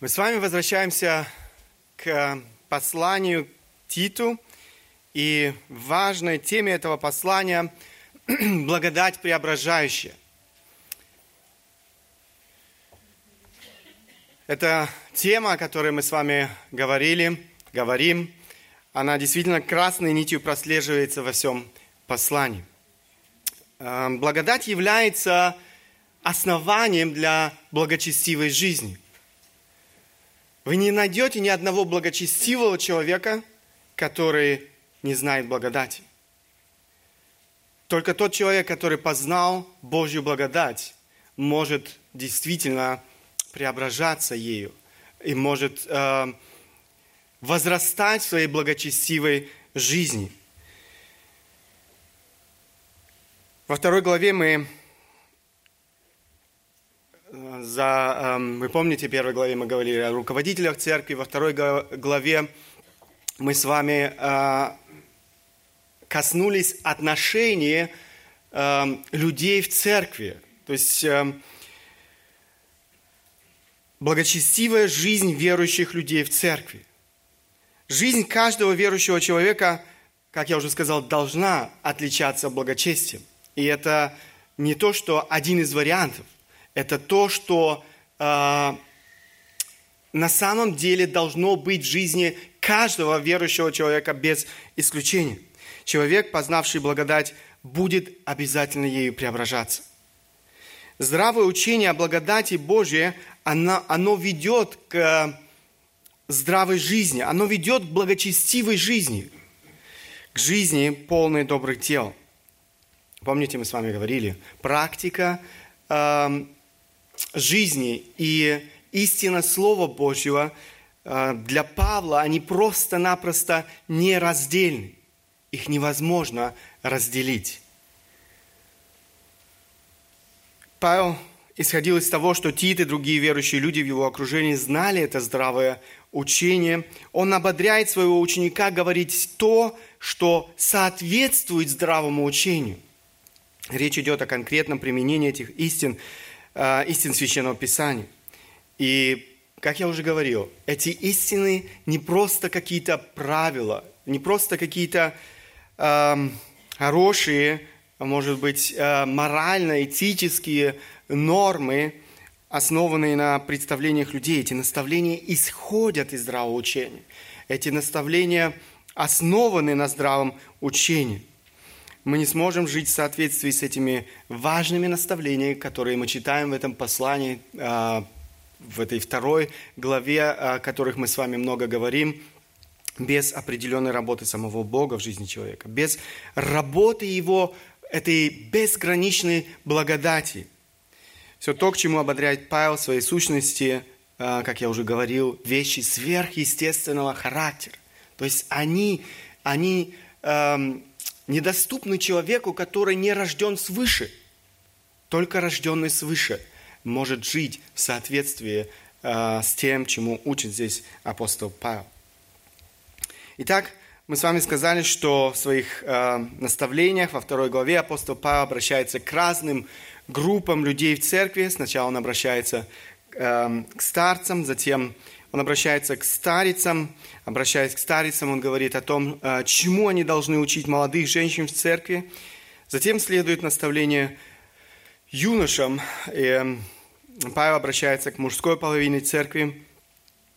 Мы с вами возвращаемся к посланию Титу и важной теме этого послания – благодать преображающая. Это тема, о которой мы с вами говорили, говорим, она действительно красной нитью прослеживается во всем послании. Э, благодать является основанием для благочестивой жизни – вы не найдете ни одного благочестивого человека, который не знает благодати. Только тот человек, который познал Божью благодать, может действительно преображаться ею и может э, возрастать в своей благочестивой жизни. Во второй главе мы за, эм, вы помните, в первой главе мы говорили о руководителях церкви, во второй главе мы с вами э, коснулись отношений эм, людей в церкви. То есть эм, благочестивая жизнь верующих людей в церкви. Жизнь каждого верующего человека, как я уже сказал, должна отличаться благочестием. И это не то, что один из вариантов это то, что э, на самом деле должно быть в жизни каждого верующего человека без исключения. Человек, познавший благодать, будет обязательно ею преображаться. Здравое учение о благодати Божьей, оно, оно ведет к здравой жизни, оно ведет к благочестивой жизни, к жизни полной добрых дел. Помните, мы с вами говорили, практика жизни и истина Слова Божьего э, для Павла, они просто-напросто нераздельны. Их невозможно разделить. Павел исходил из того, что Тит и другие верующие люди в его окружении знали это здравое учение. Он ободряет своего ученика говорить то, что соответствует здравому учению. Речь идет о конкретном применении этих истин э, истин Священного Писания. И, как я уже говорил, эти истины не просто какие-то правила, не просто какие-то э, хорошие, может быть, э, морально-этические нормы, основанные на представлениях людей. Эти наставления исходят из здравого учения. Эти наставления основаны на здравом учении мы не сможем жить в соответствии с этими важными наставлениями, которые мы читаем в этом послании, а, в этой второй главе, о которых мы с вами много говорим, без определенной работы самого Бога в жизни человека, без работы Его, этой безграничной благодати. Все то, к чему ободряет Павел в своей сущности, а, как я уже говорил, вещи сверхъестественного характера. То есть они, они эм, недоступны человеку, который не рожден свыше. Только рожденный свыше может жить в соответствии э, с тем, чему учит здесь апостол Павел. Итак, мы с вами сказали, что в своих э, наставлениях во второй главе апостол Павел обращается к разным группам людей в церкви. Сначала он обращается э, к старцам, затем он обращается к старицам. Обращаясь к старицам, он говорит о том, э, чему они должны учить молодых женщин в церкви. Затем следует наставление юношам. И Павел обращается к мужской половине церкви.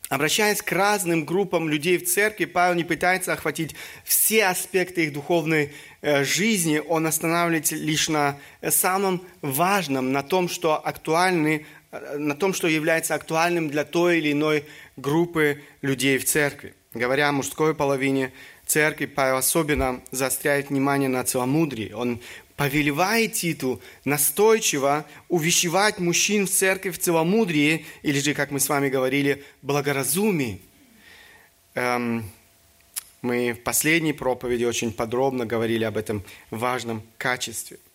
Обращаясь к разным группам людей в церкви, Павел не пытается охватить все аспекты их духовной э, жизни, он останавливается лишь на самом важном, на том, что актуальны на том, что является актуальным для той или иной группы людей в церкви. Говоря о мужской половине церкви, Павел особенно заостряет внимание на целомудрии. Он повелевает Титу настойчиво увещевать мужчин в церкви в целомудрии, или же, как мы с вами говорили, благоразумии. Эм, мы в последней проповеди очень подробно говорили об этом важном качестве –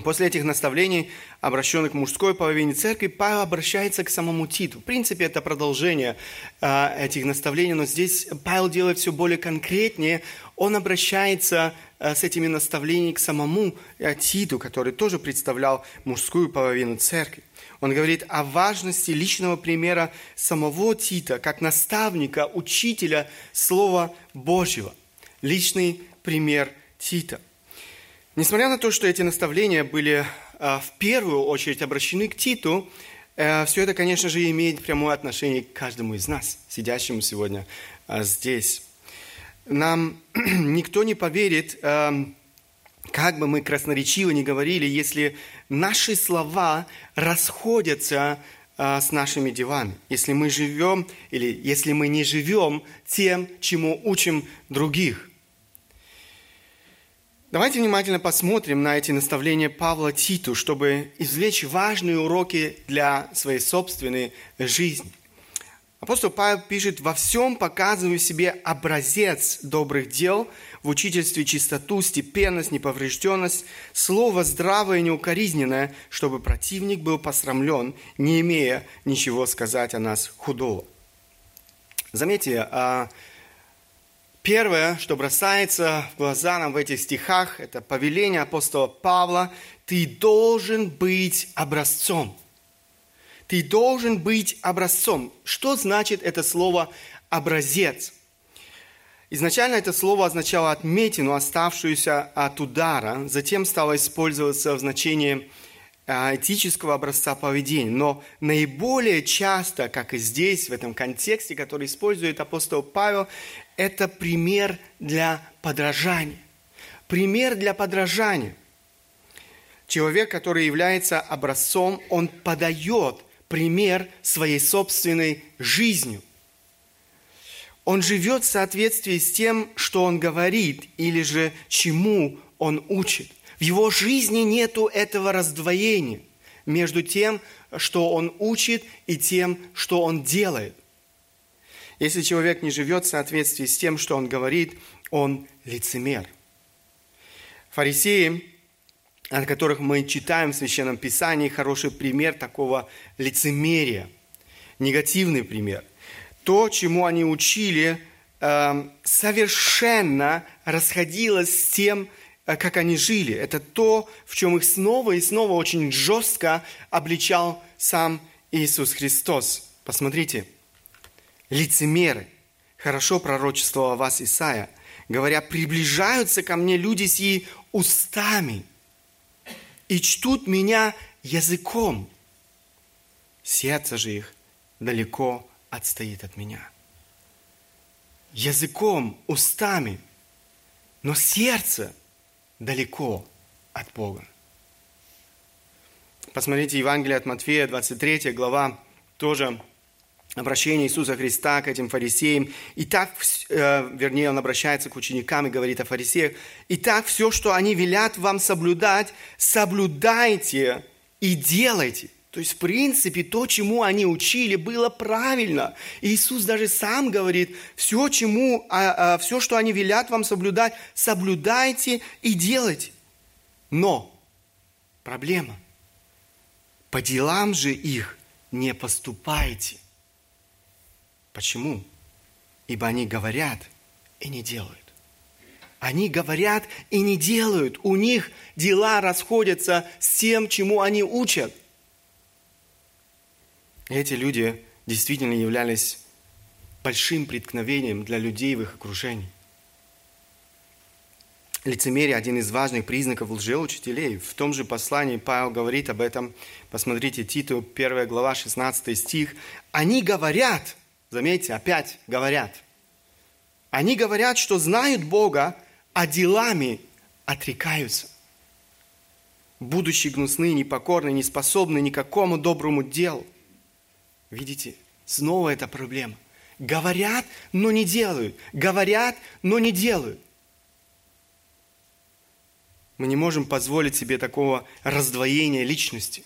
После этих наставлений, обращенных к мужской половине церкви, Павел обращается к самому Титу. В принципе, это продолжение э, этих наставлений, но здесь Павел делает все более конкретнее. Он обращается э, с этими наставлениями к самому э, Титу, который тоже представлял мужскую половину церкви. Он говорит о важности личного примера самого Тита, как наставника, учителя Слова Божьего. Личный пример Тита – Несмотря на то, что эти наставления были а, в первую очередь обращены к Титу, э, все это, конечно же, имеет прямое отношение к каждому из нас, сидящему сегодня а, здесь. Нам никто не поверит, а, как бы мы красноречиво не говорили, если наши слова расходятся с нашими делами, если мы живем или если мы не живем тем, чему учим других. Давайте внимательно посмотрим на эти наставления Павла Титу, чтобы извлечь важные уроки для своей собственной жизни. Апостол Павел пишет, «Во всем показываю себе образец добрых дел, в учительстве чистоту, степенность, неповрежденность, слово здравое и неукоризненное, чтобы противник был посрамлен, не имея ничего сказать о нас худого». Заметьте, а, Первое, что бросается в глаза нам в этих стихах, это повеление апостола Павла. Ты должен быть образцом. Ты должен быть образцом. Что значит это слово «образец»? Изначально это слово означало отметину, оставшуюся от удара, затем стало использоваться в значении а, этического образца поведения. Но наиболее часто, как и здесь, в этом контексте, который использует апостол Павел, это пример для подражания. Пример для подражания. Человек, который является образцом, он подает пример своей собственной жизнью. Он живет в соответствии с тем, что он говорит, или же чему он учит. В его жизни нету этого раздвоения между тем, что он учит, и тем, что он делает. Если человек не живет в соответствии с тем, что он говорит, он лицемер. Фарисеи, о которых мы читаем в Священном Писании, хороший пример такого лицемерия, негативный пример. То, чему они учили, эм, совершенно расходилось с тем, э, как они жили. Это то, в чем их снова и снова очень жестко обличал сам Иисус Христос. Посмотрите, лицемеры. Хорошо пророчествовал вас Исаия, говоря, приближаются ко мне люди сии устами и чтут меня языком. Сердце же их далеко отстоит от меня. Языком, устами, но сердце далеко от Бога. Посмотрите Евангелие от Матфея, 23 глава, тоже обращение Иисуса Христа к этим фарисеям. И так, э, вернее, он обращается к ученикам и говорит о фарисеях. И так все, что они велят вам соблюдать, соблюдайте и делайте. То есть, в принципе, то, чему они учили, было правильно. Иисус даже сам говорит, все, чему, а, а, все, что они велят вам соблюдать, соблюдайте и делайте. Но проблема. По делам же их не поступайте. Почему? Ибо они говорят и не делают. Они говорят и не делают. У них дела расходятся с тем, чему они учат. эти люди действительно являлись большим преткновением для людей в их окружении. Лицемерие – один из важных признаков лжеучителей. В том же послании Павел говорит об этом. Посмотрите, Титу, 1 глава, 16 стих. «Они говорят, Заметьте, опять говорят. Они говорят, что знают Бога, а делами отрекаются. Будучи гнусны, непокорны, не способны никакому доброму делу. Видите, снова эта проблема. Говорят, но не делают. Говорят, но не делают. Мы не можем позволить себе такого раздвоения личности.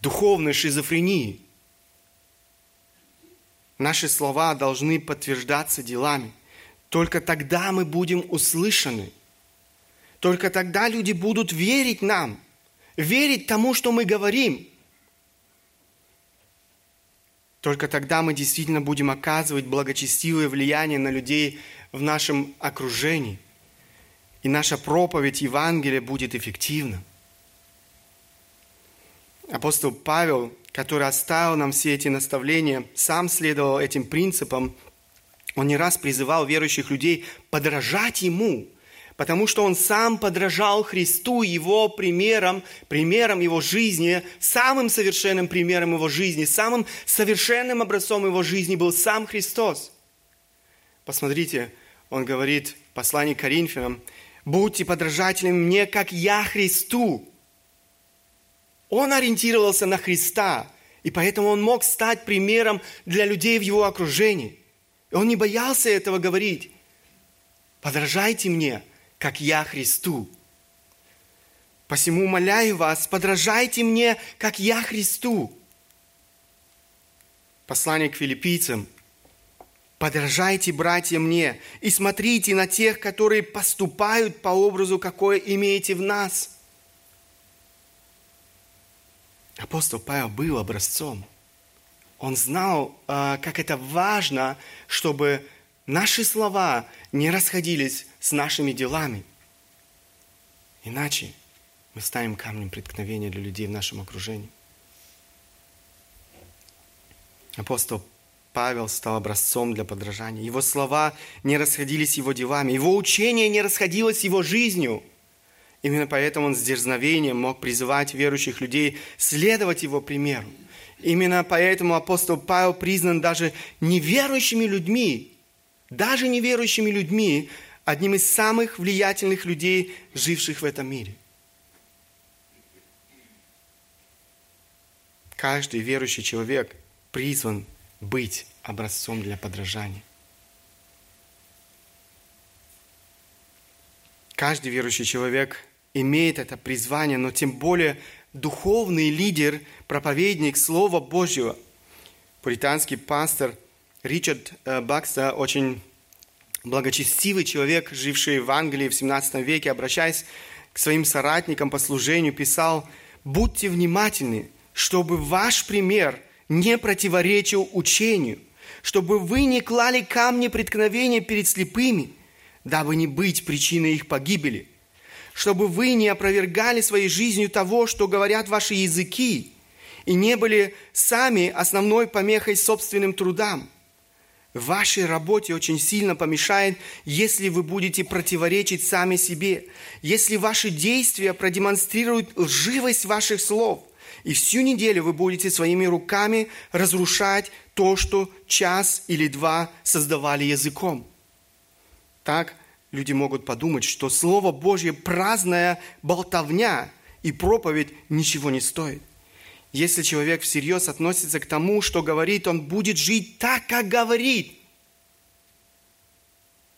Духовной шизофрении – Наши слова должны подтверждаться делами. Только тогда мы будем услышаны. Только тогда люди будут верить нам, верить тому, что мы говорим. Только тогда мы действительно будем оказывать благочестивое влияние на людей в нашем окружении. И наша проповедь Евангелия будет эффективна. Апостол Павел, который оставил нам все эти наставления, сам следовал этим принципам. Он не раз призывал верующих людей подражать ему, потому что он сам подражал Христу его примером, примером его жизни, самым совершенным примером его жизни, самым совершенным образцом его жизни был сам Христос. Посмотрите, он говорит в послании к Коринфянам, «Будьте подражателями мне, как я Христу». Он ориентировался на Христа, и поэтому он мог стать примером для людей в его окружении. И он не боялся этого говорить. «Подражайте мне, как я Христу». Посему умоляю вас, подражайте мне, как я Христу. Послание к филиппийцам. Подражайте, братья, мне, и смотрите на тех, которые поступают по образу, какое имеете в нас – Апостол Павел был образцом. Он знал, а, как это важно, чтобы наши слова не расходились с нашими делами. Иначе мы станем камнем преткновения для людей в нашем окружении. Апостол Павел стал образцом для подражания. Его слова не расходились с его делами, его учение не расходилось с его жизнью – Именно поэтому он с дерзновением мог призывать верующих людей следовать его примеру. Именно поэтому апостол Павел признан даже неверующими людьми, даже неверующими людьми, одним из самых влиятельных людей, живших в этом мире. Каждый верующий человек призван быть образцом для подражания. Каждый верующий человек имеет это призвание, но тем более духовный лидер, проповедник Слова Божьего. Пуританский пастор Ричард э, Бакста, очень благочестивый человек, живший в Англии в 17 веке, обращаясь к своим соратникам по служению, писал, «Будьте внимательны, чтобы ваш пример не противоречил учению, чтобы вы не клали камни преткновения перед слепыми, дабы не быть причиной их погибели» чтобы вы не опровергали своей жизнью того, что говорят ваши языки, и не были сами основной помехой собственным трудам. В вашей работе очень сильно помешает, если вы будете противоречить сами себе, если ваши действия продемонстрируют лживость ваших слов, и всю неделю вы будете своими руками разрушать то, что час или два создавали языком. Так – люди могут подумать, что Слово Божье праздная болтовня и проповедь ничего не стоит. Если человек всерьез относится к тому, что говорит, он будет жить так, как говорит.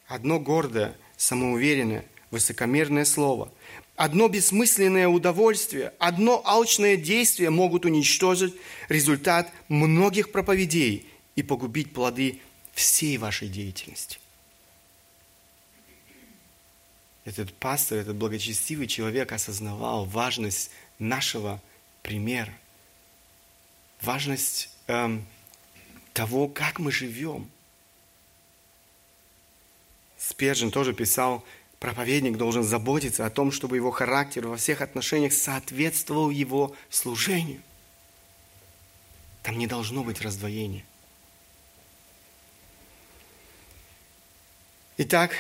Одно гордое, самоуверенное, высокомерное слово, одно бессмысленное удовольствие, одно алчное действие могут уничтожить результат многих проповедей и погубить плоды всей вашей деятельности этот пастор, этот благочестивый человек осознавал важность нашего примера, важность эм, того, как мы живем. Спержин тоже писал, проповедник должен заботиться о том, чтобы его характер во всех отношениях соответствовал его служению. Там не должно быть раздвоения. Итак,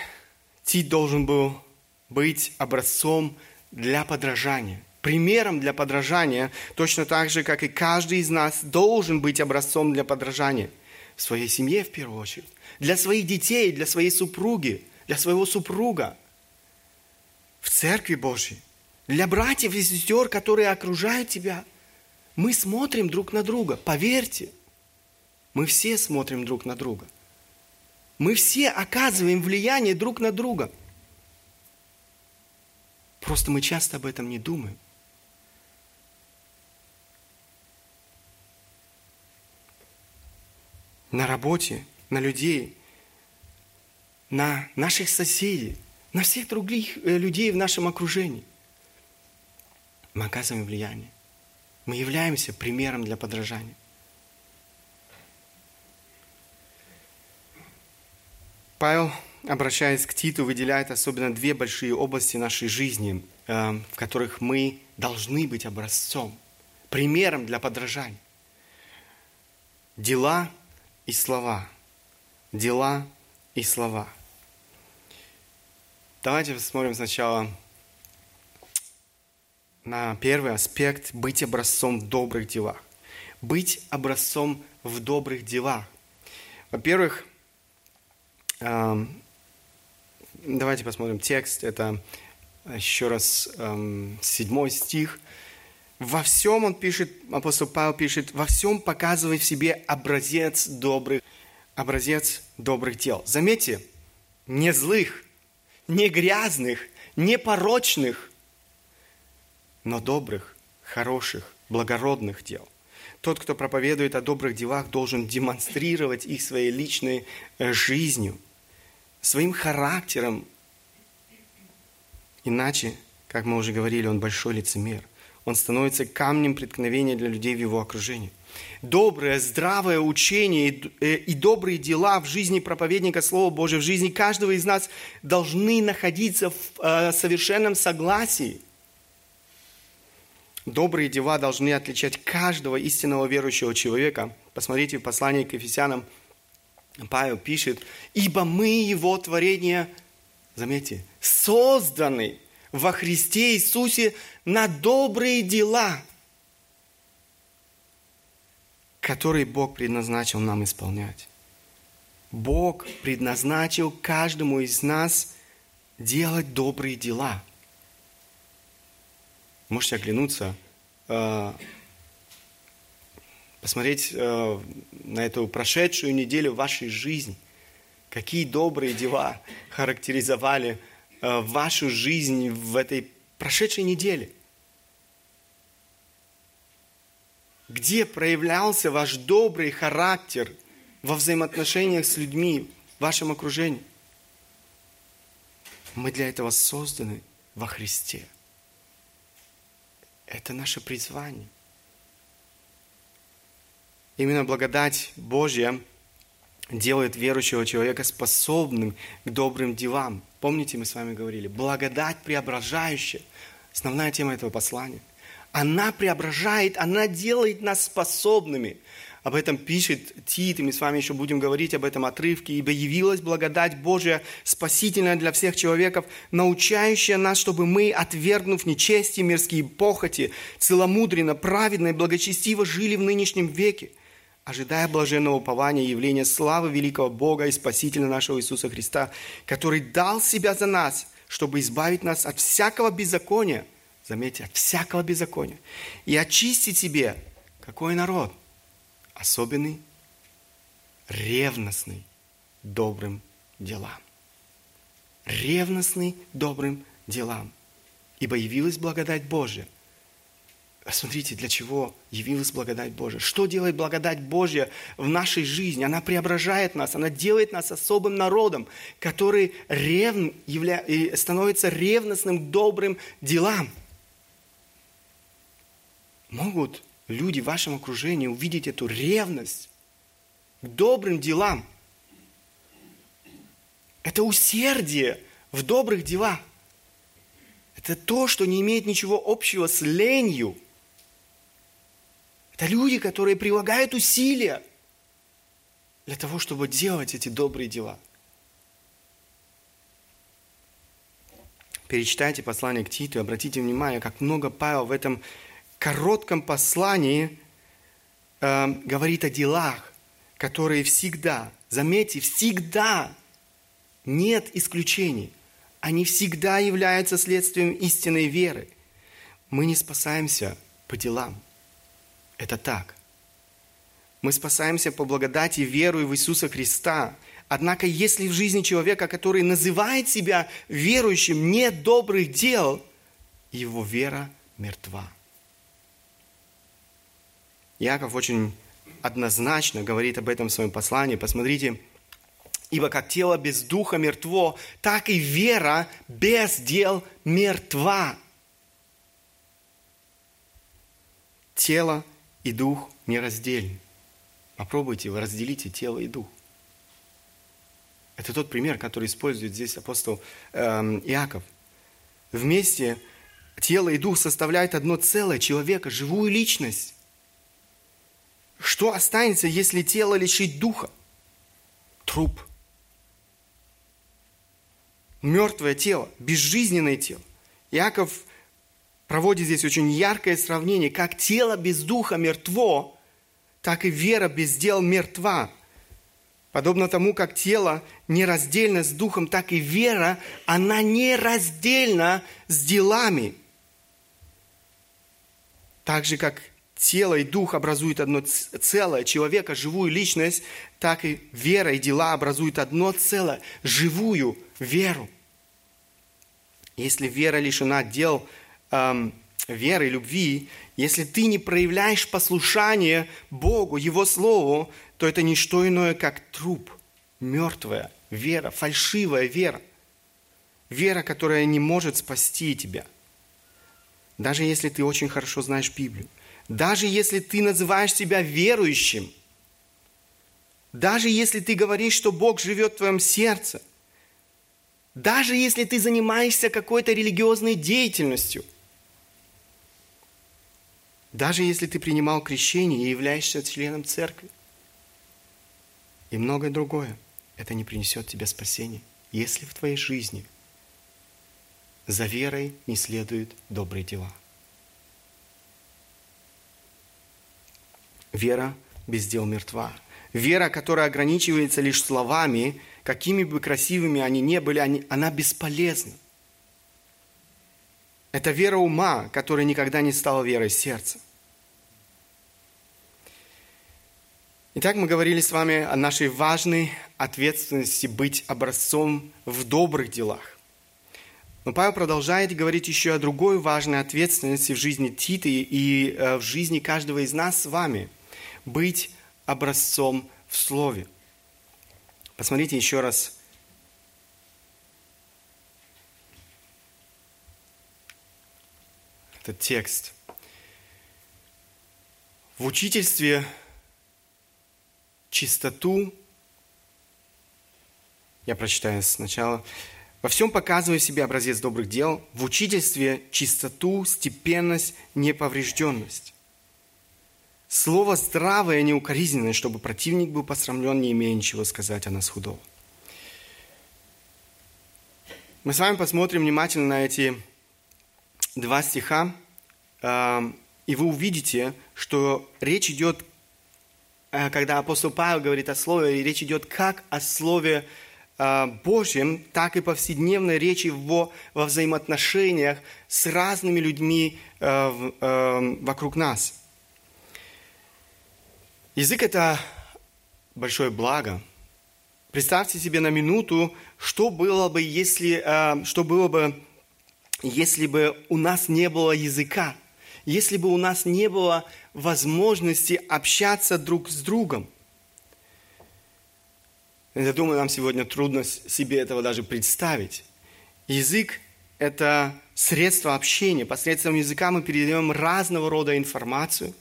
Тит должен был быть образцом для подражания, примером для подражания, точно так же, как и каждый из нас должен быть образцом для подражания в своей семье в первую очередь, для своих детей, для своей супруги, для своего супруга, в Церкви Божьей, для братьев и сестер, которые окружают тебя. Мы смотрим друг на друга, поверьте, мы все смотрим друг на друга. Мы все оказываем влияние друг на друга – Просто мы часто об этом не думаем. На работе, на людей, на наших соседей, на всех других э, людей в нашем окружении. Мы оказываем влияние. Мы являемся примером для подражания. Павел, обращаясь к Титу, выделяет особенно две большие области нашей жизни, э, в которых мы должны быть образцом, примером для подражания. Дела и слова. Дела и слова. Давайте посмотрим сначала на первый аспект – быть образцом в добрых делах. Быть образцом в добрых делах. Во-первых, Давайте посмотрим текст. Это еще раз седьмой стих. Во всем он пишет, апостол Павел пишет, во всем показывай в себе образец добрых, образец добрых дел. Заметьте, не злых, не грязных, не порочных, но добрых, хороших, благородных дел. Тот, кто проповедует о добрых делах, должен демонстрировать их своей личной э, жизнью – своим характером. Иначе, как мы уже говорили, он большой лицемер. Он становится камнем преткновения для людей в его окружении. Доброе, здравое учение и, э, добрые дела в жизни проповедника Слова Божьего, в жизни каждого из нас должны находиться в э, совершенном согласии. Добрые дела должны отличать каждого истинного верующего человека. Посмотрите в послании к Ефесянам Павел пишет, ибо мы его творение, заметьте, созданы во Христе Иисусе на добрые дела, которые Бог предназначил нам исполнять. Бог предназначил каждому из нас делать добрые дела. Можете оглянуться э, посмотреть э, на эту прошедшую неделю вашей жизни. Какие добрые дела характеризовали э, вашу жизнь в этой прошедшей неделе. Где проявлялся ваш добрый характер во взаимоотношениях с людьми в вашем окружении? Мы для этого созданы во Христе. Это наше призвание. Именно благодать Божья делает верующего человека способным к добрым делам. Помните, мы с вами говорили, благодать преображающая. Основная тема этого послания. Она преображает, она делает нас способными. Об этом пишет Тит, и мы с вами еще будем говорить об этом отрывке. «Ибо явилась благодать Божия, спасительная для всех человеков, научающая нас, чтобы мы, отвергнув нечестие, мирские похоти, целомудренно, праведно и благочестиво жили в нынешнем веке, ожидая блаженного упования явления славы великого Бога и Спасителя нашего Иисуса Христа, который дал себя за нас, чтобы избавить нас от всякого беззакония, заметьте, от всякого беззакония, и очистить себе, какой народ? Особенный, ревностный, добрым делам. Ревностный, добрым делам. Ибо явилась благодать Божия – Посмотрите, для чего явилась благодать Божия. Что делает благодать Божья в нашей жизни? Она преображает нас, она делает нас особым народом, который ревн, явля... становится ревностным добрым делам. Могут люди в вашем окружении увидеть эту ревность к добрым делам. Это усердие в добрых делах. Это то, что не имеет ничего общего с ленью – это люди, которые прилагают усилия для того, чтобы делать эти добрые дела. Перечитайте послание к Титу и обратите внимание, как много Павел в этом коротком послании э, говорит о делах, которые всегда, заметьте, всегда нет исключений. Они всегда являются следствием истинной веры. Мы не спасаемся по делам – это так. Мы спасаемся по благодати веру в Иисуса Христа. Однако, если в жизни человека, который называет себя верующим, нет добрых дел, его вера мертва. Яков очень однозначно говорит об этом в своем послании. Посмотрите, Ибо как тело без духа мертво, так и вера без дел мертва. Тело и дух нераздельны. Попробуйте, вы разделите тело и дух. Это тот пример, который использует здесь апостол эм, Иаков. Вместе тело и дух составляют одно целое человека, живую личность. Что останется, если тело лишить духа? Труп. Мертвое тело, безжизненное тело. Иаков проводит здесь очень яркое сравнение, как тело без духа мертво, так и вера без дел мертва. Подобно тому, как тело нераздельно с духом, так и вера, она нераздельна с делами. Так же, как тело и дух образуют одно целое, человека, живую личность, так и вера и дела образуют одно целое, живую веру. Если вера лишена дел, эм, веры, любви, если ты не проявляешь послушание Богу, Его Слову, то это не что иное, как труп, мертвая вера, фальшивая вера. Вера, которая не может спасти тебя. Даже если ты очень хорошо знаешь Библию. Даже если ты называешь себя верующим. Даже если ты говоришь, что Бог живет в твоем сердце. Даже если ты занимаешься какой-то религиозной деятельностью – даже если ты принимал крещение и являешься членом церкви. И многое другое. Это не принесет тебе спасения, если в твоей жизни за верой не следуют добрые дела. Вера без дел мертва. Вера, которая ограничивается лишь словами, какими бы красивыми они ни были, они, она бесполезна. Это вера ума, которая никогда не стала верой сердца. Итак, мы говорили с вами о нашей важной ответственности быть образцом в добрых делах. Но Павел продолжает говорить еще о другой важной ответственности в жизни Тита и э, в жизни каждого из нас с вами. Быть образцом в Слове. Посмотрите еще раз этот текст. В учительстве чистоту, я прочитаю сначала, во всем показывая себе образец добрых дел, в учительстве чистоту, степенность, неповрежденность. Слово здравое, неукоризненное, чтобы противник был посрамлен, не имея ничего сказать о нас худого. Мы с вами посмотрим внимательно на эти два стиха, э, и вы увидите, что речь идет, когда апостол Павел говорит о Слове, речь идет как о Слове э, Божьем, так и повседневной речи во, во взаимоотношениях с разными людьми вокруг нас. Язык – это большое благо. Представьте себе на минуту, что было бы, если, что было бы если бы у нас не было языка, если бы у нас не было возможности общаться друг с другом. Я думаю, нам сегодня трудно себе этого даже представить. Язык – это средство общения. Посредством языка мы передаем разного рода информацию.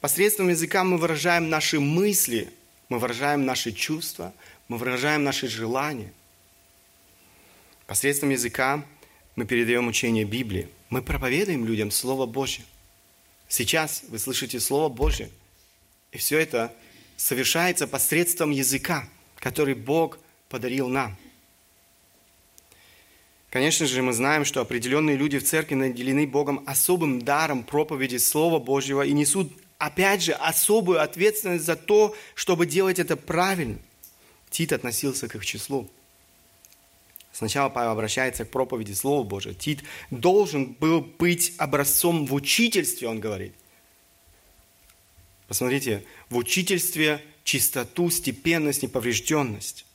Посредством языка мы выражаем наши мысли, мы выражаем наши чувства, мы выражаем наши желания. Посредством языка мы передаем учение Библии. Мы проповедуем людям Слово Божье. Сейчас вы слышите Слово Божье. И все это совершается посредством языка, который Бог подарил нам. Конечно же, мы знаем, что определенные люди в церкви наделены Богом особым даром проповеди Слова Божьего и несут, опять же, особую ответственность за то, чтобы делать это правильно. Тит относился к их числу. Сначала Павел обращается к проповеди Слова Божия. Тит должен был быть образцом в учительстве, он говорит. Посмотрите, в учительстве чистоту, степенность, неповрежденность.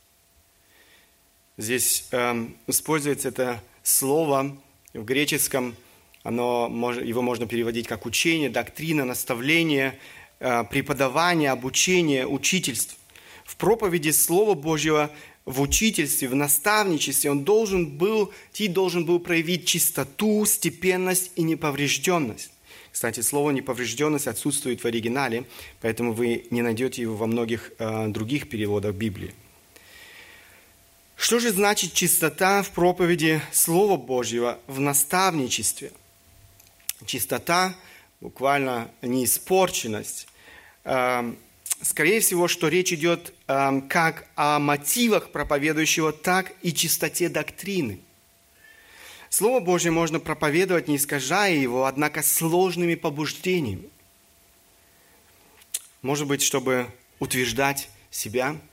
Здесь э, используется это слово в греческом, оно, его можно переводить как учение, доктрина, наставление, э, преподавание, обучение, учительство. в проповеди Слова Божьего, в учительстве, в наставничестве, он должен был, Тит должен был проявить чистоту, степенность и неповрежденность. Кстати, слово «неповрежденность» отсутствует в оригинале, поэтому вы не найдете его во многих э, других переводах Библии. Что же значит чистота в проповеди Слова Божьего, в наставничестве? Чистота, буквально неиспорченность. Эм, скорее всего, что речь идет эм, как о мотивах проповедующего, так и чистоте доктрины. Слово Божье можно проповедовать, не искажая его, однако сложными побуждениями. Может быть, чтобы утверждать себя –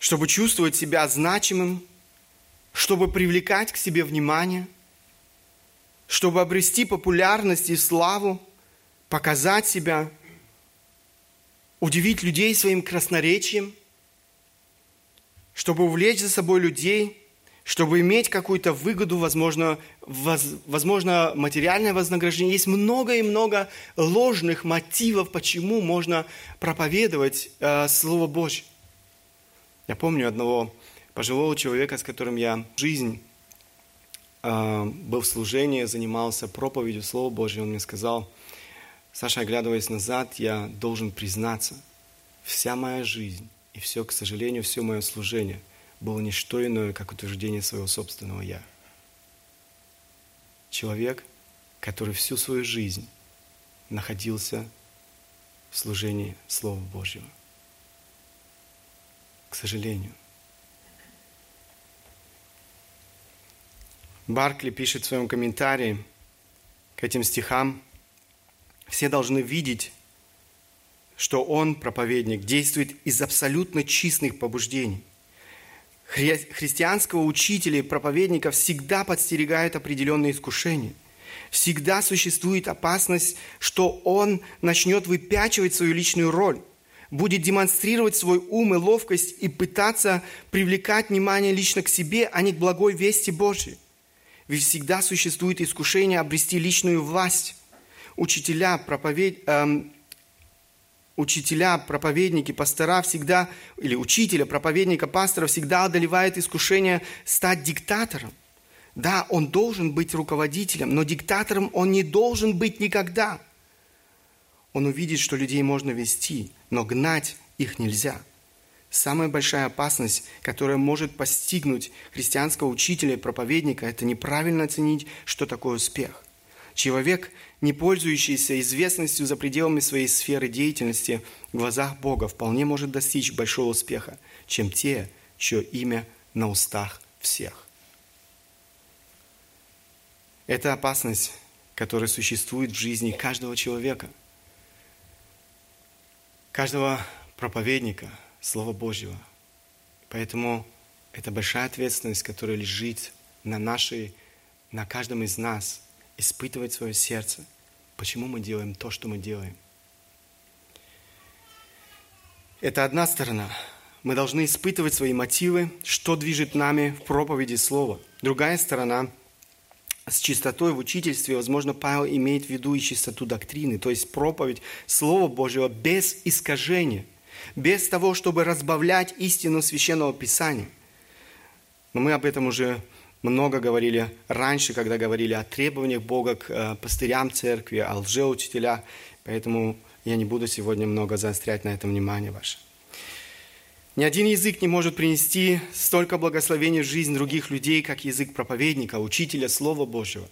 чтобы чувствовать себя значимым, чтобы привлекать к себе внимание, чтобы обрести популярность и славу, показать себя, удивить людей своим красноречием, чтобы увлечь за собой людей, чтобы иметь какую-то выгоду, возможно, воз, возможно, материальное вознаграждение. Есть много и много ложных мотивов, почему можно проповедовать э, Слово Божье. Я помню одного пожилого человека, с которым я жизнь э, был в служении, занимался проповедью Слова Божьего. Он мне сказал, Саша, оглядываясь назад, я должен признаться, вся моя жизнь и все, к сожалению, все мое служение было не что иное, как утверждение своего собственного «я». Человек, который всю свою жизнь находился в служении Слова Божьего к сожалению. Баркли пишет в своем комментарии к этим стихам, все должны видеть, что он, проповедник, действует из абсолютно чистых побуждений. Хри- христианского учителя и проповедника всегда подстерегают определенные искушения. Всегда существует опасность, что он начнет выпячивать свою личную роль будет демонстрировать свой ум и ловкость и пытаться привлекать внимание лично к себе, а не к благой вести Божьей. Ведь всегда существует искушение обрести личную власть. Учителя, проповед... эм, учителя, проповедники, пастора всегда, или учителя, проповедника, пастора всегда одолевает искушение стать диктатором. Да, он должен быть руководителем, но диктатором он не должен быть никогда. Он увидит, что людей можно вести, но гнать их нельзя. Самая большая опасность, которая может постигнуть христианского учителя и проповедника, это неправильно оценить, что такое успех. Человек, не пользующийся известностью за пределами своей сферы деятельности в глазах Бога, вполне может достичь большого успеха, чем те, чье имя на устах всех. Это опасность, которая существует в жизни каждого человека – каждого проповедника Слова Божьего. Поэтому это большая ответственность, которая лежит на нашей, на каждом из нас, испытывать свое сердце, почему мы делаем то, что мы делаем. Это одна сторона. Мы должны испытывать свои мотивы, что движет нами в проповеди Слова. Другая сторона – с чистотой в учительстве, возможно, Павел имеет в виду и чистоту доктрины, то есть проповедь Слова Божьего без искажения, без того, чтобы разбавлять истину Священного Писания. Но мы об этом уже много говорили раньше, когда говорили о требованиях Бога к э, пастырям церкви, о лжеучителях, поэтому я не буду сегодня много заострять на этом внимание ваше. Ни один язык не может принести столько благословений в жизнь других людей, как язык проповедника, учителя Слова Божьего.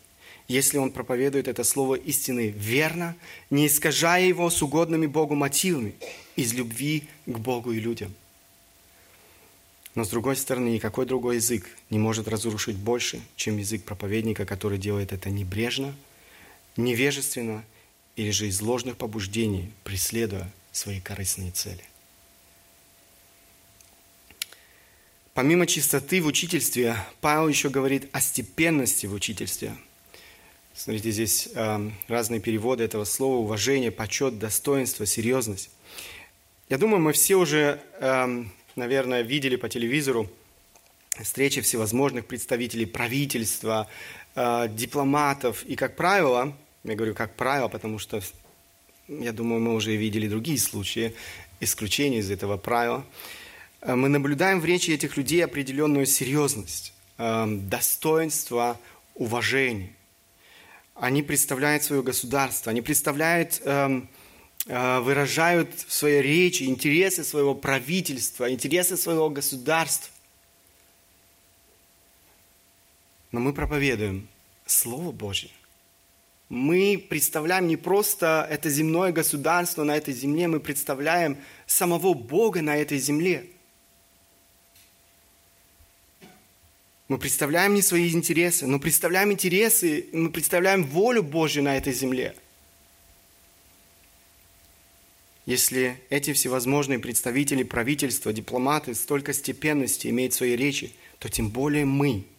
Если он проповедует это слово истины верно, не искажая его с угодными Богу мотивами, из любви к Богу и людям. Но с другой стороны, никакой другой язык не может разрушить больше, чем язык проповедника, который делает это небрежно, невежественно или же из ложных побуждений, преследуя свои корыстные цели. Помимо чистоты в учительстве, Павел еще говорит о степенности в учительстве. Смотрите, здесь э, разные переводы этого слова. Уважение, почет, достоинство, серьезность. Я думаю, мы все уже, э, наверное, видели по телевизору встречи всевозможных представителей правительства, э, дипломатов. И, как правило, я говорю как правило, потому что я думаю, мы уже видели другие случаи. исключение из этого правила. Э, мы наблюдаем в речи этих людей определенную серьезность, эм, достоинство, уважение. Они представляют свое государство, они представляют, эм, э, выражают в своей речи интересы своего правительства, интересы своего государства. Но мы проповедуем Слово Божье. Мы представляем не просто это земное государство на этой земле, мы представляем самого Бога на этой земле. Мы представляем не свои интересы, но представляем интересы, мы представляем волю Божью на этой земле. Если эти всевозможные представители правительства, дипломаты столько степенности имеют в своей речи, то тем более мы –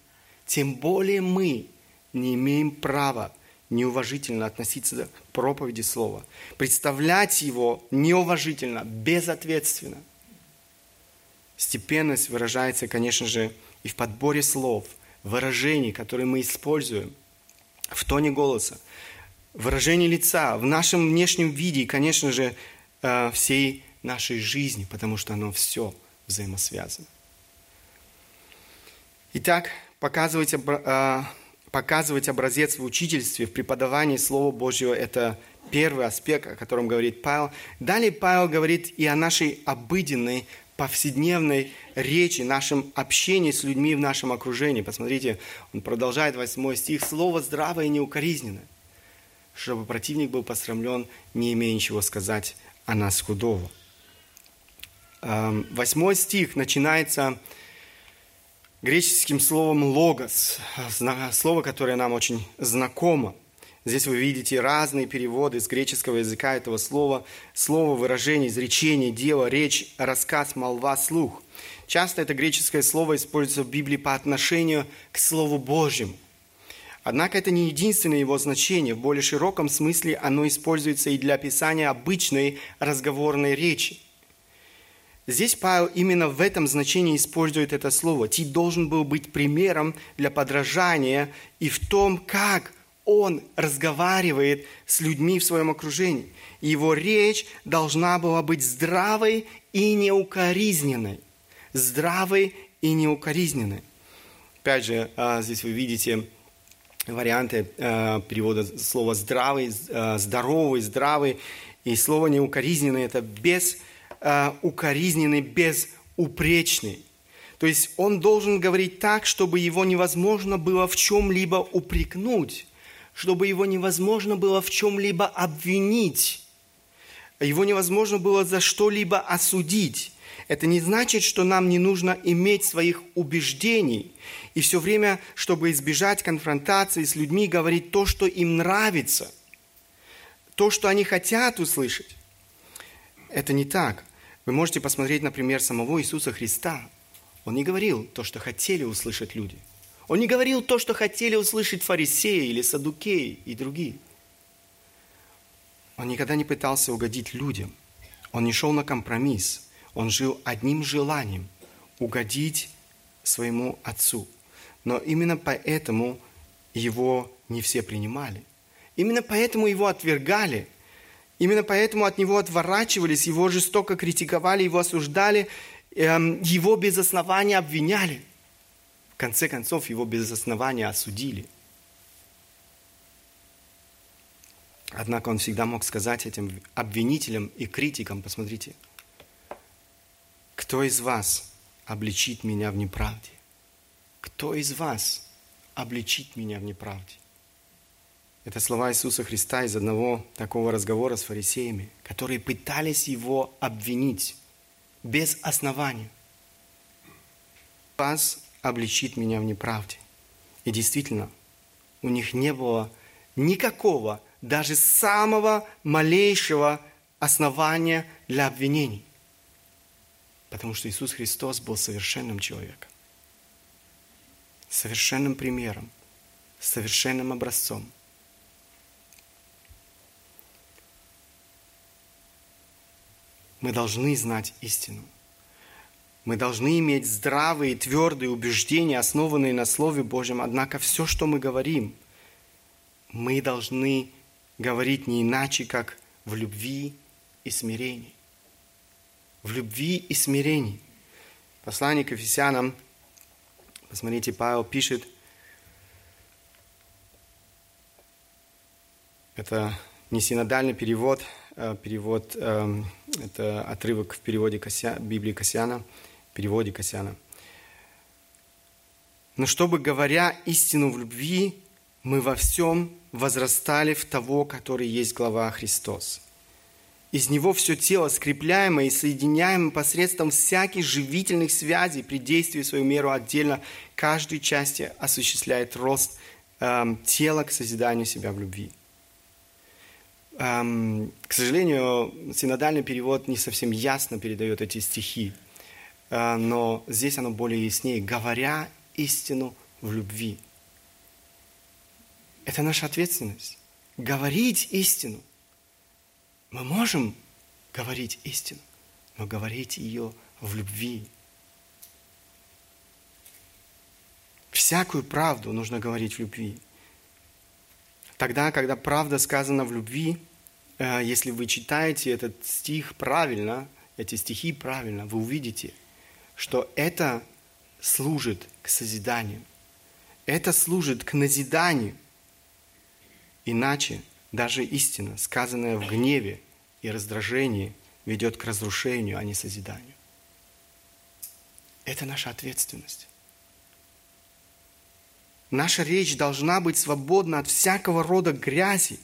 тем более мы не имеем права неуважительно относиться к проповеди Слова, представлять его неуважительно, безответственно. Степенность выражается, конечно же, и в подборе слов, выражений, которые мы используем, в тоне голоса, выражении лица, в нашем внешнем виде и, конечно же, всей нашей жизни, потому что оно все взаимосвязано. Итак, показывать, а, показывать образец в учительстве, в преподавании Слова Божьего – это первый аспект, о котором говорит Павел. Далее Павел говорит и о нашей обыденной, повседневной речи, нашем общении с людьми в нашем окружении. Посмотрите, он продолжает 8 стих. «Слово здравое и неукоризненное, чтобы противник был посрамлен, не имея ничего сказать о нас худого». Восьмой стих начинается греческим словом «логос», слово, которое нам очень знакомо. Здесь вы видите разные переводы с греческого языка этого слова. Слово, выражение, изречение, дело, речь, рассказ, молва, слух. Часто это греческое слово используется в Библии по отношению к Слову Божьему. Однако это не единственное его значение. В более широком смысле оно используется и для описания обычной разговорной речи – Здесь Павел именно в этом значении использует это слово. Ти должен был быть примером для подражания и в том, как он разговаривает с людьми в своем окружении. Его речь должна была быть здравой и неукоризненной. Здравой и неукоризненной. Опять же, а, здесь вы видите варианты а, перевода слова «здравый», а, «здоровый», «здравый». И слово «неукоризненный» – это без э, укоризненный, безупречный. То есть он должен говорить так, чтобы его невозможно было в чем-либо упрекнуть, чтобы его невозможно было в чем-либо обвинить, его невозможно было за что-либо осудить. Это не значит, что нам не нужно иметь своих убеждений и все время, чтобы избежать конфронтации с людьми, говорить то, что им нравится, то, что они хотят услышать. Это не так. Вы можете посмотреть, например, самого Иисуса Христа. Он не говорил то, что хотели услышать люди. Он не говорил то, что хотели услышать фарисеи или садукеи и другие. Он никогда не пытался угодить людям. Он не шел на компромисс. Он жил одним желанием – угодить своему Отцу. Но именно поэтому его не все принимали. Именно поэтому его отвергали – Именно поэтому от него отворачивались, его жестоко критиковали, его осуждали, эм, его без основания обвиняли. В конце концов, его без основания осудили. Однако он всегда мог сказать этим обвинителям и критикам, посмотрите, кто из вас обличит меня в неправде? Кто из вас обличит меня в неправде? Это слова Иисуса Христа из одного такого разговора с фарисеями, которые пытались его обвинить без основания. Вас обличит меня в неправде. И действительно, у них не было никакого, даже самого малейшего основания для обвинений. Потому что Иисус Христос был совершенным человеком, совершенным примером, совершенным образцом – Мы должны знать истину. Мы должны иметь здравые, твердые убеждения, основанные на Слове Божьем. Однако все, что мы говорим, мы должны говорить не иначе, как в любви и смирении. В любви и смирении. Послание к Ефесянам, посмотрите, Павел пишет, это не синодальный перевод, а перевод, эм, это отрывок в переводе Кося, Библии Касьяна, переводе Касьяна. Но чтобы, говоря истину в любви, мы во всем возрастали в того, который есть глава Христос. Из него все тело, скрепляемое и соединяемое посредством всяких живительных связей при действии свою меру отдельно, каждой части осуществляет рост эм, тела к созиданию себя в любви. Эм, к сожалению, синодальный перевод не совсем ясно передает эти стихи, э, но здесь оно более яснее. «Говоря истину в любви». Это наша ответственность. Говорить истину. Мы можем говорить истину, но говорить ее в любви. Всякую правду нужно говорить в любви. Тогда, когда правда сказана в любви, э, если вы читаете этот стих правильно, эти стихи правильно, вы увидите, что это служит к созиданию. Это служит к назиданию. Иначе даже истина, сказанная в гневе и раздражении, ведет к разрушению, а не созиданию. Это наша ответственность. Наша речь должна быть свободна от всякого рода грязи.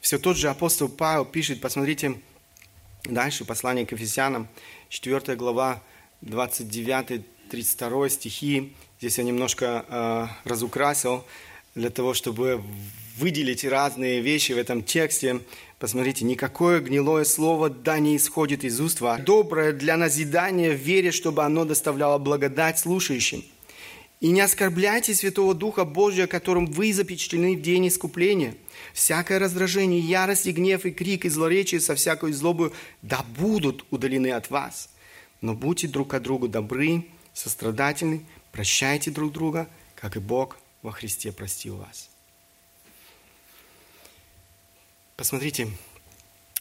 Все тот же апостол Павел пишет, посмотрите, дальше послание к Ефесянам, 4 глава, 29-32 стихи. Здесь я немножко э, разукрасил для того, чтобы выделить разные вещи в этом тексте. Посмотрите, никакое гнилое слово да не исходит из уст вас. Доброе для назидания в вере, чтобы оно доставляло благодать слушающим. И не оскорбляйте Святого Духа Божия, которым вы запечатлены в день искупления. Всякое раздражение, ярость и гнев, и крик, и злоречие со всякой злобою да будут удалены от вас. Но будьте друг к другу добры, сострадательны, прощайте друг друга, как и Бог во Христе простил вас. Посмотрите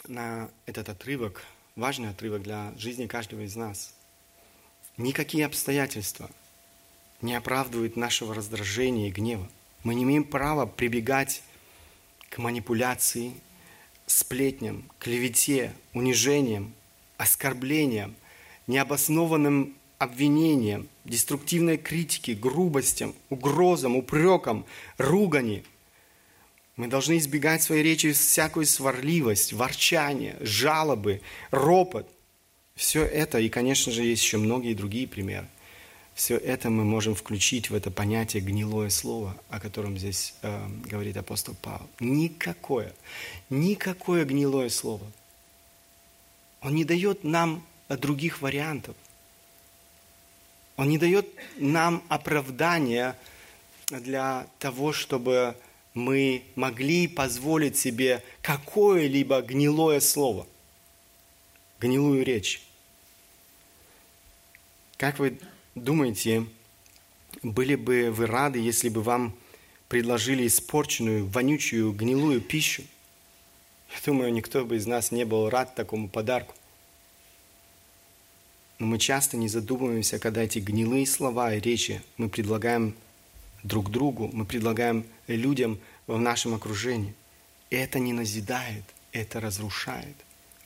на этот отрывок, важный отрывок для жизни каждого из нас. Никакие обстоятельства не оправдывают нашего раздражения и гнева. Мы не имеем права прибегать к манипуляции, сплетням, клевете, унижениям, оскорблениям, необоснованным обвинениям, деструктивной критике, грубостям, угрозам, упрекам, ругани – мы должны избегать своей речи всякую сварливость, ворчание, жалобы, ропот. Все это, и, конечно же, есть еще многие другие примеры. Все это мы можем включить в это понятие гнилое слово, о котором здесь э, говорит апостол Павел. Никакое, никакое гнилое слово. Он не дает нам других вариантов. Он не дает нам оправдания для того, чтобы мы могли позволить себе какое-либо гнилое слово, гнилую речь. Как вы думаете, были бы вы рады, если бы вам предложили испорченную, вонючую, гнилую пищу? Я думаю, никто бы из нас не был рад такому подарку. Но мы часто не задумываемся, когда эти гнилые слова и речи мы предлагаем друг другу, мы предлагаем людям в нашем окружении. Это не назидает, это разрушает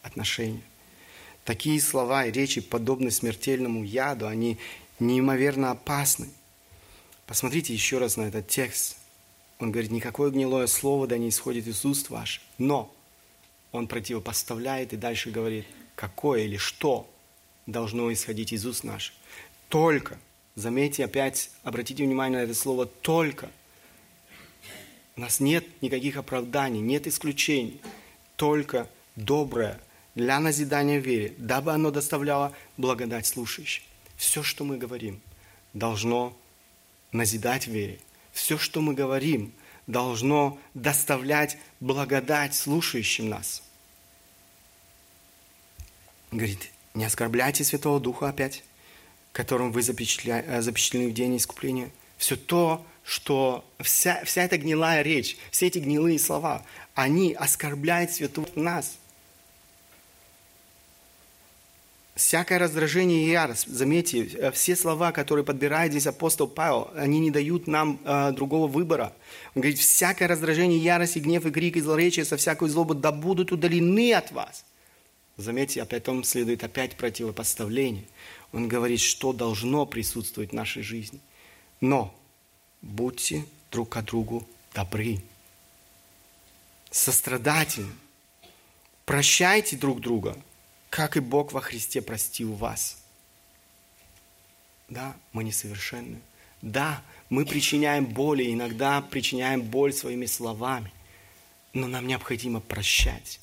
отношения. Такие слова и речи подобны смертельному яду, они неимоверно опасны. Посмотрите еще раз на этот текст. Он говорит, никакое гнилое слово да не исходит из уст ваших. Но он противопоставляет и дальше говорит, какое или что должно исходить из уст наших. Только – Заметьте опять, обратите внимание на это слово «только». У нас нет никаких оправданий, нет исключений. Только доброе для назидания вере, дабы оно доставляло благодать слушающим. Все, что мы говорим, должно назидать вере. Все, что мы говорим, должно доставлять благодать слушающим нас. Говорит, не оскорбляйте Святого Духа опять которым вы запечатля... Э, запечатлены в день искупления, все то, что вся, вся эта гнилая речь, все эти гнилые слова, они оскорбляют святого нас. Всякое раздражение и ярость, заметьте, э, все слова, которые подбирает здесь апостол Павел, они не дают нам э, другого выбора. Он говорит, всякое раздражение, ярость, и гнев, и крик, и злоречие со всякой злобы да будут удалены от вас. Заметьте, опять он следует опять противопоставление. Он говорит, что должно присутствовать в нашей жизни. Но будьте друг к другу добры, сострадательны, прощайте друг друга, как и Бог во Христе простил вас. Да, мы несовершенны. Да, мы причиняем боль, иногда причиняем боль своими словами. Но нам необходимо прощать.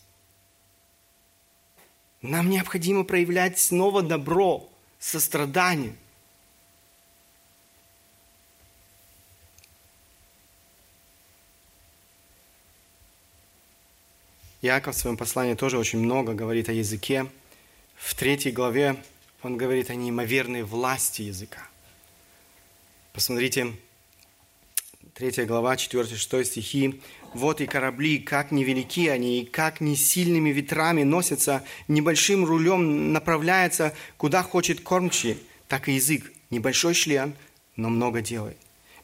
Нам необходимо проявлять снова добро, сострадание. Иаков в своем послании тоже очень много говорит о языке. В третьей главе он говорит о неимоверной власти языка. Посмотрите, третья глава, 4-6 стихи. «Вот и корабли, как невелики они, и как не сильными ветрами носятся, небольшим рулем направляется, куда хочет кормчий, так и язык. Небольшой член, но много делает.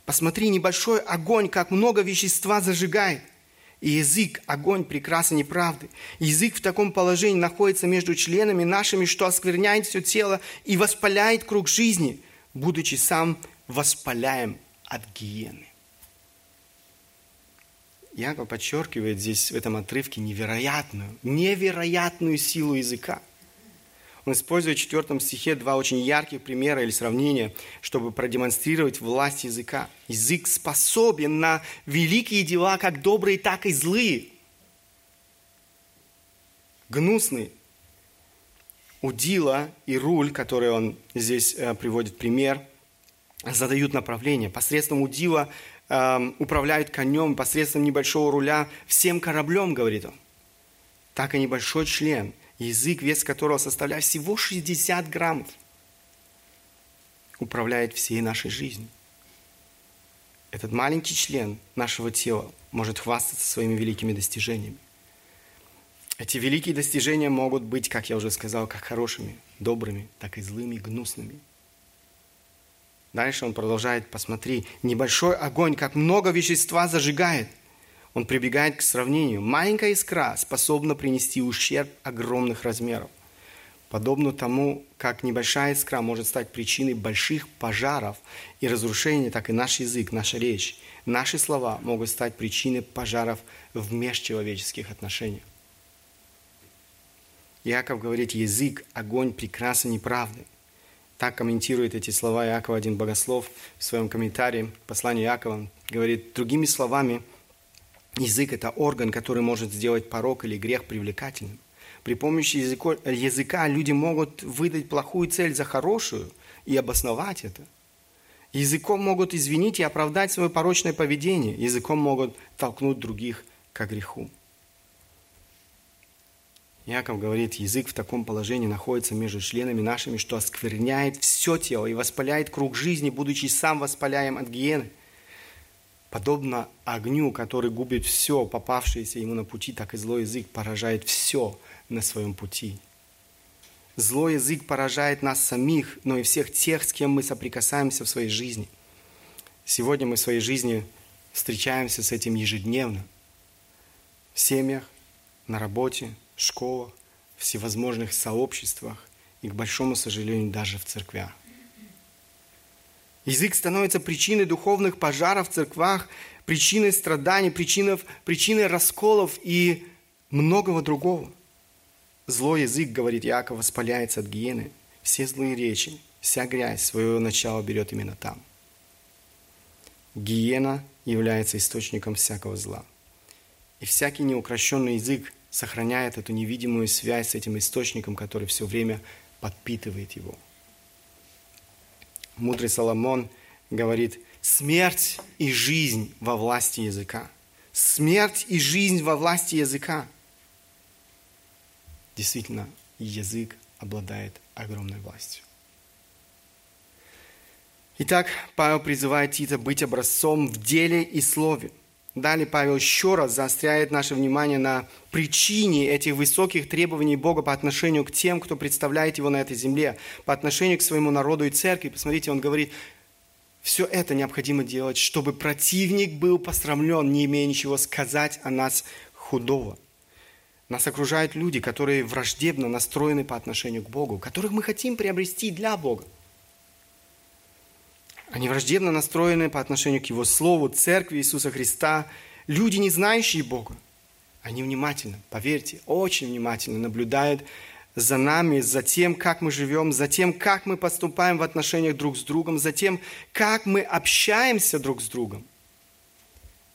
Посмотри, небольшой огонь, как много вещества зажигает. И язык, огонь прекрасен и правды. Язык в таком положении находится между членами нашими, что оскверняет все тело и воспаляет круг жизни, будучи сам воспаляем от гиены. Яков подчеркивает здесь в этом отрывке невероятную, невероятную силу языка. Он использует в четвертом стихе два очень ярких примера или сравнения, чтобы продемонстрировать власть языка. Язык способен на великие дела, как добрые, так и злые. Гнусный. Удила и руль, который он здесь э, приводит пример, задают направление. Посредством удила э, управляют конем, посредством небольшого руля всем кораблем, говорит он. Так и небольшой член – язык, вес которого составляет всего 60 граммов, управляет всей нашей жизнью. Этот маленький член нашего тела может хвастаться своими великими достижениями. Эти великие достижения могут быть, как я уже сказал, как хорошими, добрыми, так и злыми, гнусными. Дальше он продолжает, посмотри, небольшой огонь, как много вещества зажигает – он прибегает к сравнению. Маленькая искра способна принести ущерб огромных размеров. Подобно тому, как небольшая искра может стать причиной больших пожаров и разрушений, так и наш язык, наша речь, наши слова могут стать причиной пожаров в межчеловеческих отношениях. Иаков говорит, язык, огонь прекрасен и. Так комментирует эти слова Иакова один богослов в своем комментарии посланию Иакова. Говорит, другими словами – Язык – это орган, который может сделать порог или грех привлекательным. При помощи языка люди могут выдать плохую цель за хорошую и обосновать это. Языком могут извинить и оправдать свое порочное поведение. Языком могут толкнуть других к греху. Яков говорит, язык в таком положении находится между членами нашими, что оскверняет все тело и воспаляет круг жизни, будучи сам воспаляем от гиены – Подобно огню, который губит все, попавшееся ему на пути, так и злой язык поражает все на своем пути. Злой язык поражает нас самих, но и всех тех, с кем мы соприкасаемся в своей жизни. Сегодня мы в своей жизни встречаемся с этим ежедневно. В семьях, на работе, школах, всевозможных сообществах и, к большому сожалению, даже в церквях. Язык становится причиной духовных пожаров в церквах, причиной страданий, причиной, причиной расколов и многого другого. Злой язык, говорит Яков, воспаляется от гиены. Все злые речи, вся грязь свое начало берет именно там. Гиена является источником всякого зла. И всякий неукрощенный язык сохраняет эту невидимую связь с этим источником, который все время подпитывает его – мудрый Соломон говорит, смерть и жизнь во власти языка. Смерть и жизнь во власти языка. Действительно, язык обладает огромной властью. Итак, Павел призывает Тита быть образцом в деле и слове. Далее Павел еще раз заостряет наше внимание на причине этих высоких требований Бога по отношению к тем, кто представляет Его на этой земле, по отношению к своему народу и церкви. Посмотрите, он говорит, все это необходимо делать, чтобы противник был посрамлен, не имея ничего сказать о нас худого. Нас окружают люди, которые враждебно настроены по отношению к Богу, которых мы хотим приобрести для Бога. Они враждебно настроены по отношению к Его Слову, Церкви Иисуса Христа. Люди, не знающие Бога, они внимательно, поверьте, очень внимательно наблюдают за нами, за тем, как мы живем, за тем, как мы поступаем в отношениях друг с другом, за тем, как мы общаемся друг с другом.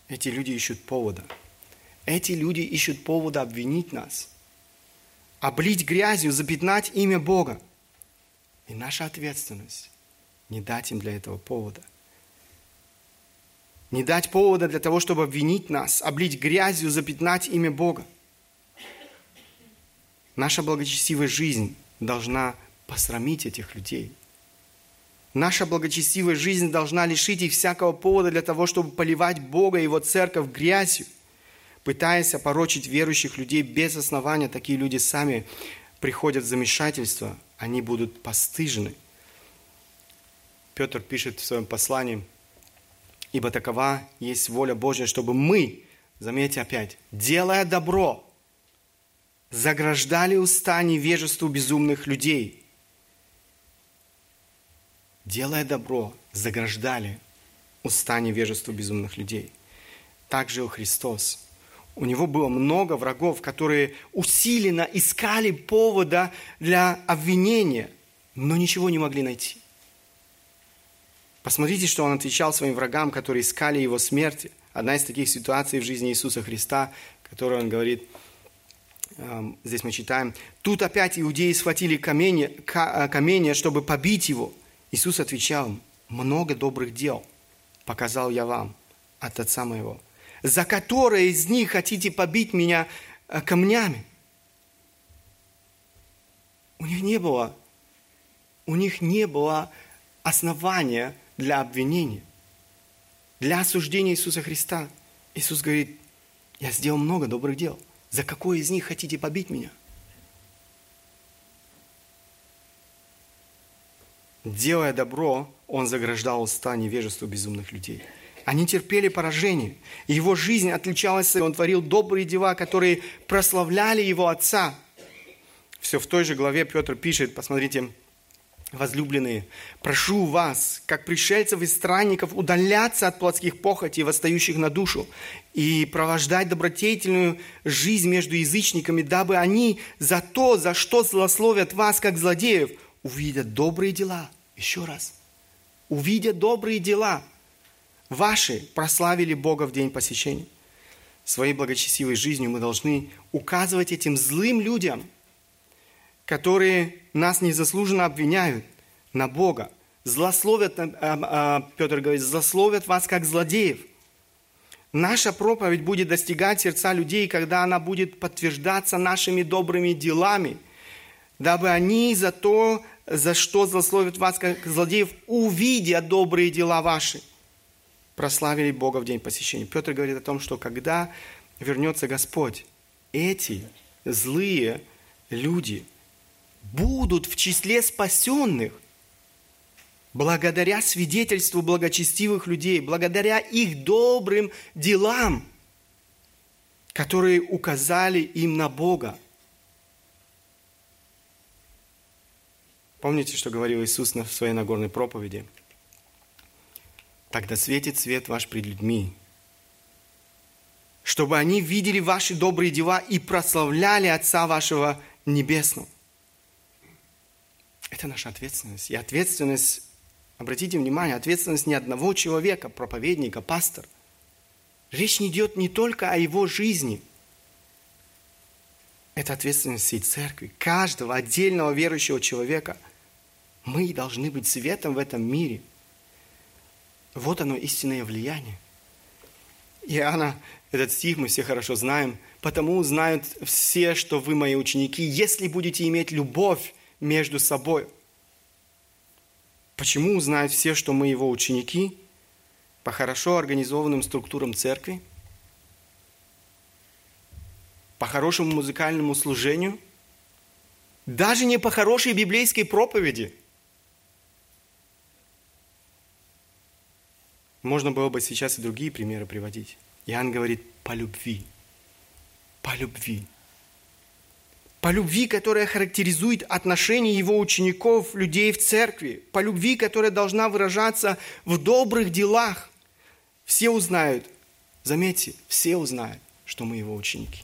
Эти люди ищут повода. Эти люди ищут повода обвинить нас, облить грязью, запятнать имя Бога. И наша ответственность не дать им для этого повода. Не дать повода для того, чтобы обвинить нас, облить грязью, запятнать имя Бога. Наша благочестивая жизнь должна посрамить этих людей. Наша благочестивая жизнь должна лишить их всякого повода для того, чтобы поливать Бога и Его церковь грязью, пытаясь опорочить верующих людей без основания. Такие люди сами приходят в замешательство, они будут постыжены – Петр пишет в своем послании, «Ибо такова есть воля Божья, чтобы мы, заметьте опять, делая добро, заграждали уста невежеству безумных людей». Делая добро, заграждали уста невежеству безумных людей. Так жил Христос. У него было много врагов, которые усиленно искали повода для обвинения, но ничего не могли найти. Посмотрите, что он отвечал своим врагам, которые искали его смерти. Одна из таких ситуаций в жизни Иисуса Христа, которую он говорит, эм, здесь мы читаем, «Тут опять иудеи схватили камень, э, камень, чтобы побить его». Иисус отвечал «Много добрых дел показал я вам от Отца моего, за которые из них хотите побить меня э, камнями». У них не было, у них не было основания – для обвинения, для осуждения Иисуса Христа. Иисус говорит, я сделал много добрых дел. За какое из них хотите побить меня? Делая добро, он заграждал уста невежеству безумных людей. Они терпели поражение. Его жизнь отличалась, он творил добрые дела, которые прославляли его отца. Все в той же главе Петр пишет, посмотрите, Возлюбленные, прошу вас, как пришельцев и странников, удаляться от плотских похотей, восстающих на душу, и провождать добродетельную жизнь между язычниками, дабы они за то, за что злословят вас, как злодеев, увидят добрые дела. Еще раз. Увидят добрые дела. Ваши прославили Бога в день посещения. Своей благочестивой жизнью мы должны указывать этим злым людям – которые нас незаслуженно обвиняют на Бога, злословят, а, а, Петр говорит, злословят вас как злодеев. Наша проповедь будет достигать сердца людей, когда она будет подтверждаться нашими добрыми делами, дабы они за то, за что злословят вас как злодеев, увидя добрые дела ваши, прославили Бога в день посещения. Петр говорит о том, что когда вернется Господь, эти злые люди – будут в числе спасенных благодаря свидетельству благочестивых людей, благодаря их добрым делам, которые указали им на Бога. Помните, что говорил Иисус в своей Нагорной проповеди? «Тогда светит свет ваш пред людьми, чтобы они видели ваши добрые дела и прославляли Отца вашего Небесного». Это наша ответственность. И ответственность, обратите внимание, ответственность не одного человека, проповедника, пастора. Речь не идет не только о его жизни. Это ответственность всей церкви, каждого отдельного верующего человека. Мы должны быть светом в этом мире. Вот оно истинное влияние. Иоанна, этот стих мы все хорошо знаем. «Потому знают все, что вы мои ученики, если будете иметь любовь между собой. Почему узнают все, что мы его ученики? По хорошо организованным структурам церкви, по хорошему музыкальному служению, даже не по хорошей библейской проповеди. Можно было бы сейчас и другие примеры приводить. Иоанн говорит по любви. По любви. По любви, которая характеризует отношения его учеников, людей в церкви. По любви, которая должна выражаться в добрых делах. Все узнают, заметьте, все узнают, что мы его ученики.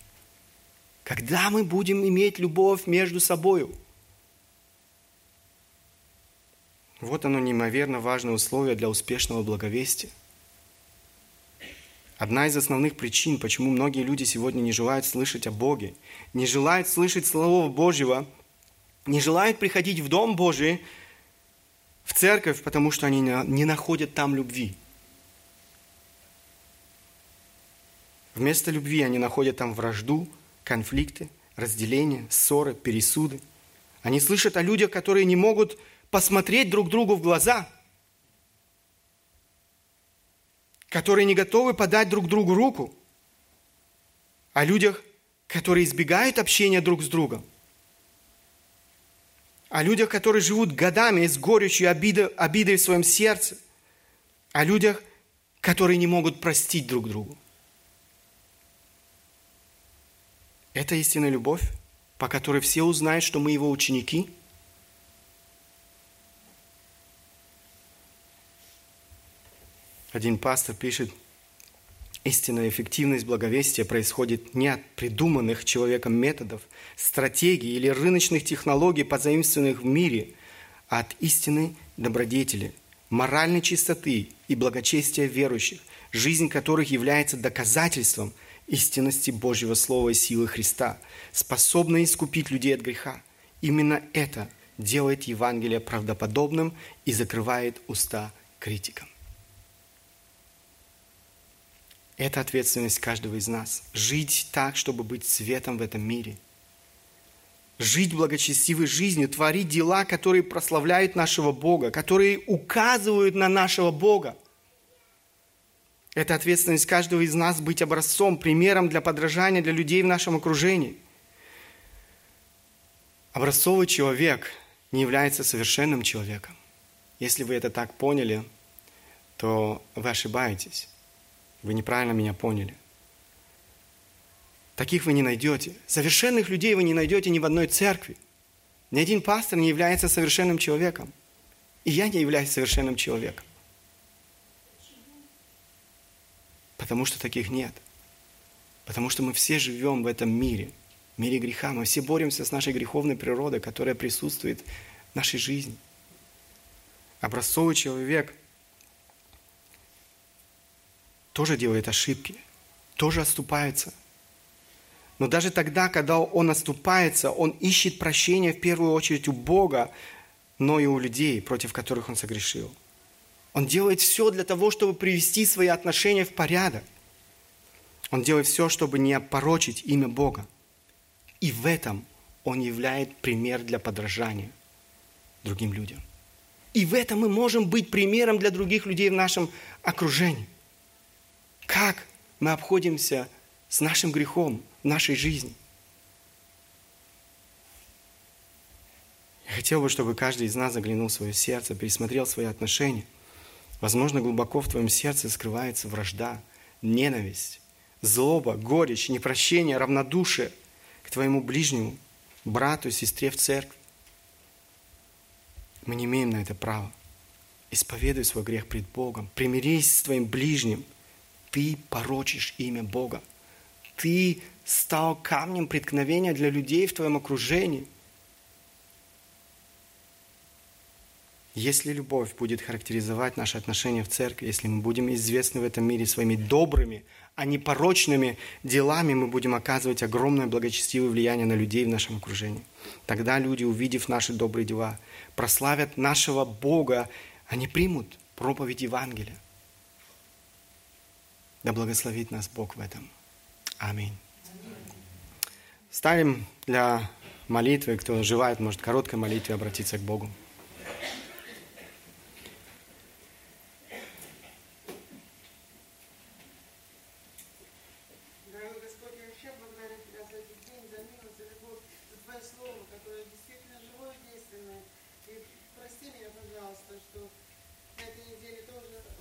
Когда мы будем иметь любовь между собой? Вот оно неимоверно важное условие для успешного благовестия. Одна из основных причин, почему многие люди сегодня не желают слышать о Боге, не желают слышать Слово Божьего, не желают приходить в Дом Божий, в церковь, потому что они не находят там любви. Вместо любви они находят там вражду, конфликты, разделения, ссоры, пересуды. Они слышат о людях, которые не могут посмотреть друг другу в глаза, которые не готовы подать друг другу руку, о людях, которые избегают общения друг с другом, о людях, которые живут годами с горечью обидой, обидой в своем сердце, о людях, которые не могут простить друг другу. Это истинная любовь, по которой все узнают, что мы его ученики – Один пастор пишет, истинная эффективность благовестия происходит не от придуманных человеком методов, стратегий или рыночных технологий, позаимствованных в мире, а от истинной добродетели, моральной чистоты и благочестия верующих, жизнь которых является доказательством истинности Божьего Слова и силы Христа, способной искупить людей от греха. Именно это делает Евангелие правдоподобным и закрывает уста критикам. Это ответственность каждого из нас. Жить так, чтобы быть светом в этом мире. Жить благочестивой жизнью, творить дела, которые прославляют нашего Бога, которые указывают на нашего Бога. Это ответственность каждого из нас быть образцом, примером для подражания для людей в нашем окружении. Образцовый человек не является совершенным человеком. Если вы это так поняли, то вы ошибаетесь. Вы неправильно меня поняли. Таких вы не найдете. Совершенных людей вы не найдете ни в одной церкви. Ни один пастор не является совершенным человеком. И я не являюсь совершенным человеком. Потому что таких нет. Потому что мы все живем в этом мире, мире греха. Мы все боремся с нашей греховной природой, которая присутствует в нашей жизни. Образцовый человек – тоже делает ошибки, тоже оступается. Но даже тогда, когда он оступается, он ищет прощения в первую очередь у Бога, но и у людей, против которых он согрешил. Он делает все для того, чтобы привести свои отношения в порядок. Он делает все, чтобы не опорочить имя Бога. И в этом он являет пример для подражания другим людям. И в этом мы можем быть примером для других людей в нашем окружении. Как мы обходимся с нашим грехом в нашей жизни? Я хотел бы, чтобы каждый из нас заглянул в свое сердце, пересмотрел свои отношения. Возможно, глубоко в твоем сердце скрывается вражда, ненависть, злоба, горечь, непрощение, равнодушие к твоему ближнему, брату, сестре в церкви. Мы не имеем на это права. Исповедуй свой грех пред Богом. Примирись с твоим ближним – ты порочишь имя Бога. Ты стал камнем преткновения для людей в твоем окружении. Если любовь будет характеризовать наши отношения в церкви, если мы будем известны в этом мире своими добрыми, а не порочными делами, мы будем оказывать огромное благочестивое влияние на людей в нашем окружении. Тогда люди, увидев наши добрые дела, прославят нашего Бога, они примут проповедь Евангелия. Да благословит нас Бог в этом. Аминь. Ставим для молитвы, кто желает, может, короткой молитве обратиться к Богу.